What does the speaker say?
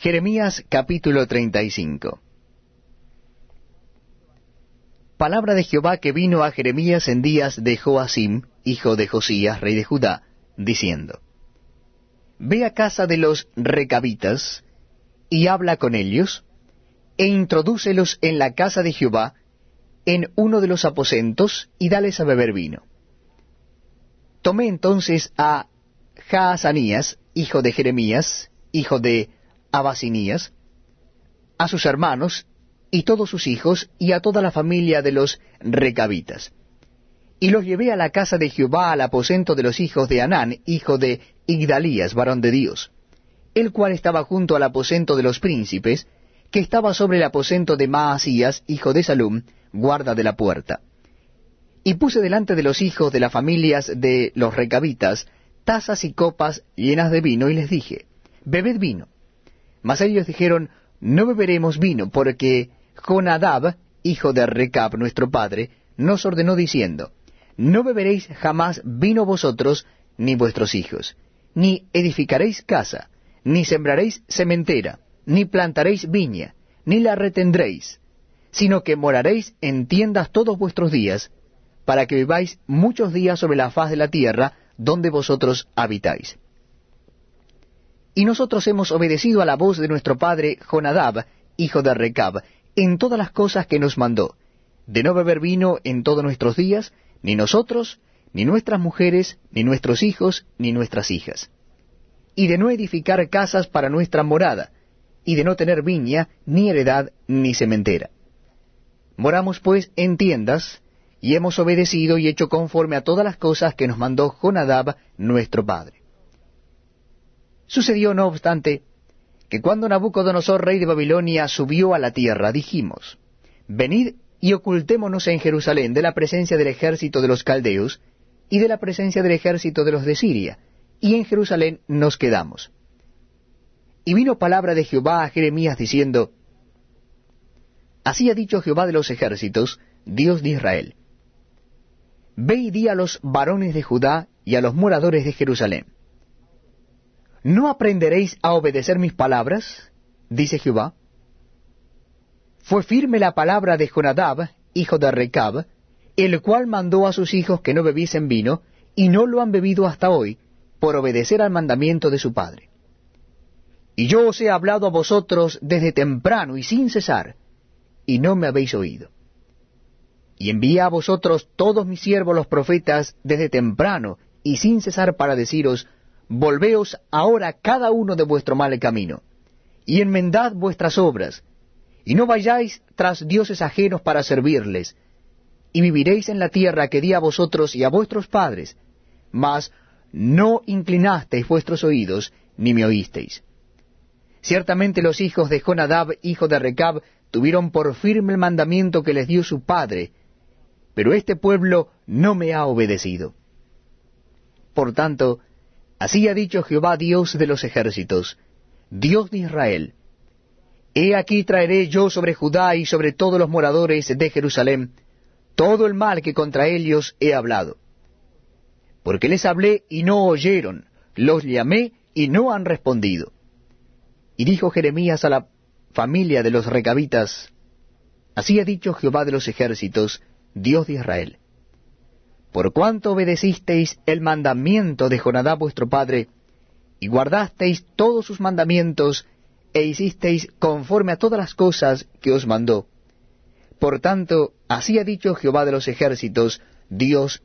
Jeremías capítulo 35 Palabra de Jehová que vino a Jeremías en días de Joacim, hijo de Josías, rey de Judá, diciendo, Ve a casa de los recabitas, y habla con ellos, e introdúcelos en la casa de Jehová, en uno de los aposentos, y dales a beber vino. Tomé entonces a Jaazanías, hijo de Jeremías, hijo de Abasinías, a sus hermanos, y todos sus hijos, y a toda la familia de los recabitas. Y los llevé a la casa de Jehová al aposento de los hijos de Anán, hijo de Igdalías, varón de Dios, el cual estaba junto al aposento de los príncipes, que estaba sobre el aposento de Maasías, hijo de Salum, guarda de la puerta. Y puse delante de los hijos de las familias de los recabitas tazas y copas llenas de vino, y les dije, Bebed vino. Mas ellos dijeron, No beberemos vino, porque Jonadab, hijo de Recab, nuestro padre, nos ordenó diciendo, No beberéis jamás vino vosotros, ni vuestros hijos, ni edificaréis casa, ni sembraréis sementera, ni plantaréis viña, ni la retendréis, sino que moraréis en tiendas todos vuestros días, para que viváis muchos días sobre la faz de la tierra donde vosotros habitáis. Y nosotros hemos obedecido a la voz de nuestro padre Jonadab, hijo de Recab, en todas las cosas que nos mandó, de no beber vino en todos nuestros días, ni nosotros, ni nuestras mujeres, ni nuestros hijos, ni nuestras hijas, y de no edificar casas para nuestra morada, y de no tener viña, ni heredad, ni cementera. Moramos pues en tiendas, y hemos obedecido y hecho conforme a todas las cosas que nos mandó Jonadab, nuestro padre. Sucedió, no obstante, que cuando Nabucodonosor, rey de Babilonia, subió a la tierra, dijimos, Venid y ocultémonos en Jerusalén de la presencia del ejército de los caldeos y de la presencia del ejército de los de Siria, y en Jerusalén nos quedamos. Y vino palabra de Jehová a Jeremías diciendo, Así ha dicho Jehová de los ejércitos, Dios de Israel. Ve y di a los varones de Judá y a los moradores de Jerusalén ¿No aprenderéis a obedecer mis palabras? dice Jehová. Fue firme la palabra de Jonadab, hijo de Recab, el cual mandó a sus hijos que no bebiesen vino, y no lo han bebido hasta hoy, por obedecer al mandamiento de su padre. Y yo os he hablado a vosotros desde temprano y sin cesar, y no me habéis oído. Y envié a vosotros todos mis siervos los profetas desde temprano y sin cesar para deciros, Volveos ahora cada uno de vuestro mal camino, y enmendad vuestras obras, y no vayáis tras dioses ajenos para servirles, y viviréis en la tierra que di a vosotros y a vuestros padres, mas no inclinasteis vuestros oídos, ni me oísteis. Ciertamente los hijos de Jonadab, hijo de Recab, tuvieron por firme el mandamiento que les dio su padre, pero este pueblo no me ha obedecido. Por tanto, Así ha dicho Jehová Dios de los ejércitos, Dios de Israel. He aquí traeré yo sobre Judá y sobre todos los moradores de Jerusalén todo el mal que contra ellos he hablado. Porque les hablé y no oyeron, los llamé y no han respondido. Y dijo Jeremías a la familia de los recabitas, Así ha dicho Jehová de los ejércitos, Dios de Israel por cuanto obedecisteis el mandamiento de Jonadab vuestro padre, y guardasteis todos sus mandamientos, e hicisteis conforme a todas las cosas que os mandó. Por tanto, así ha dicho Jehová de los ejércitos, Dios